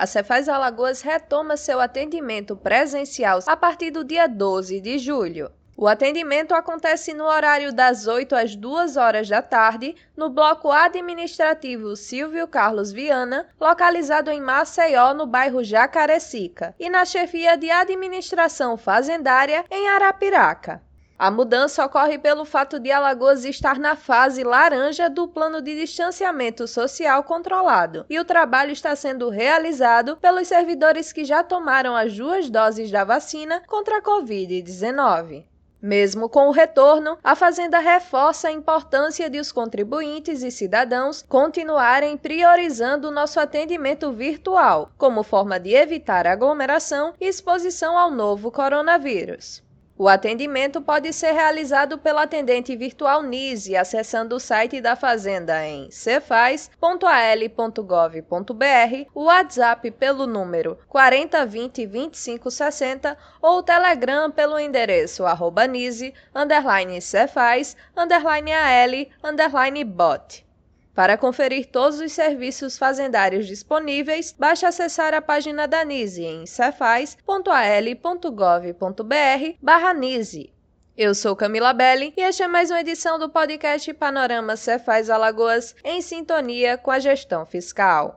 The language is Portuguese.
A Cefaz Alagoas retoma seu atendimento presencial a partir do dia 12 de julho. O atendimento acontece no horário das 8 às 2 horas da tarde, no bloco administrativo Silvio Carlos Viana, localizado em Maceió, no bairro Jacarecica, e na chefia de administração fazendária em Arapiraca. A mudança ocorre pelo fato de Alagoas estar na fase laranja do plano de distanciamento social controlado e o trabalho está sendo realizado pelos servidores que já tomaram as duas doses da vacina contra a Covid-19. Mesmo com o retorno, a Fazenda reforça a importância de os contribuintes e cidadãos continuarem priorizando o nosso atendimento virtual, como forma de evitar aglomeração e exposição ao novo coronavírus. O atendimento pode ser realizado pelo atendente virtual NISE acessando o site da Fazenda em cefaz.al.gov.br, o WhatsApp pelo número 4020 2560 ou o Telegram pelo endereço arroba nise, underline cefaz, underline al, underline bot. Para conferir todos os serviços fazendários disponíveis, basta acessar a página da NISE em cefaz.al.gov.br barra NISE. Eu sou Camila Belli e esta é mais uma edição do podcast Panorama Cefaz Alagoas em sintonia com a gestão fiscal.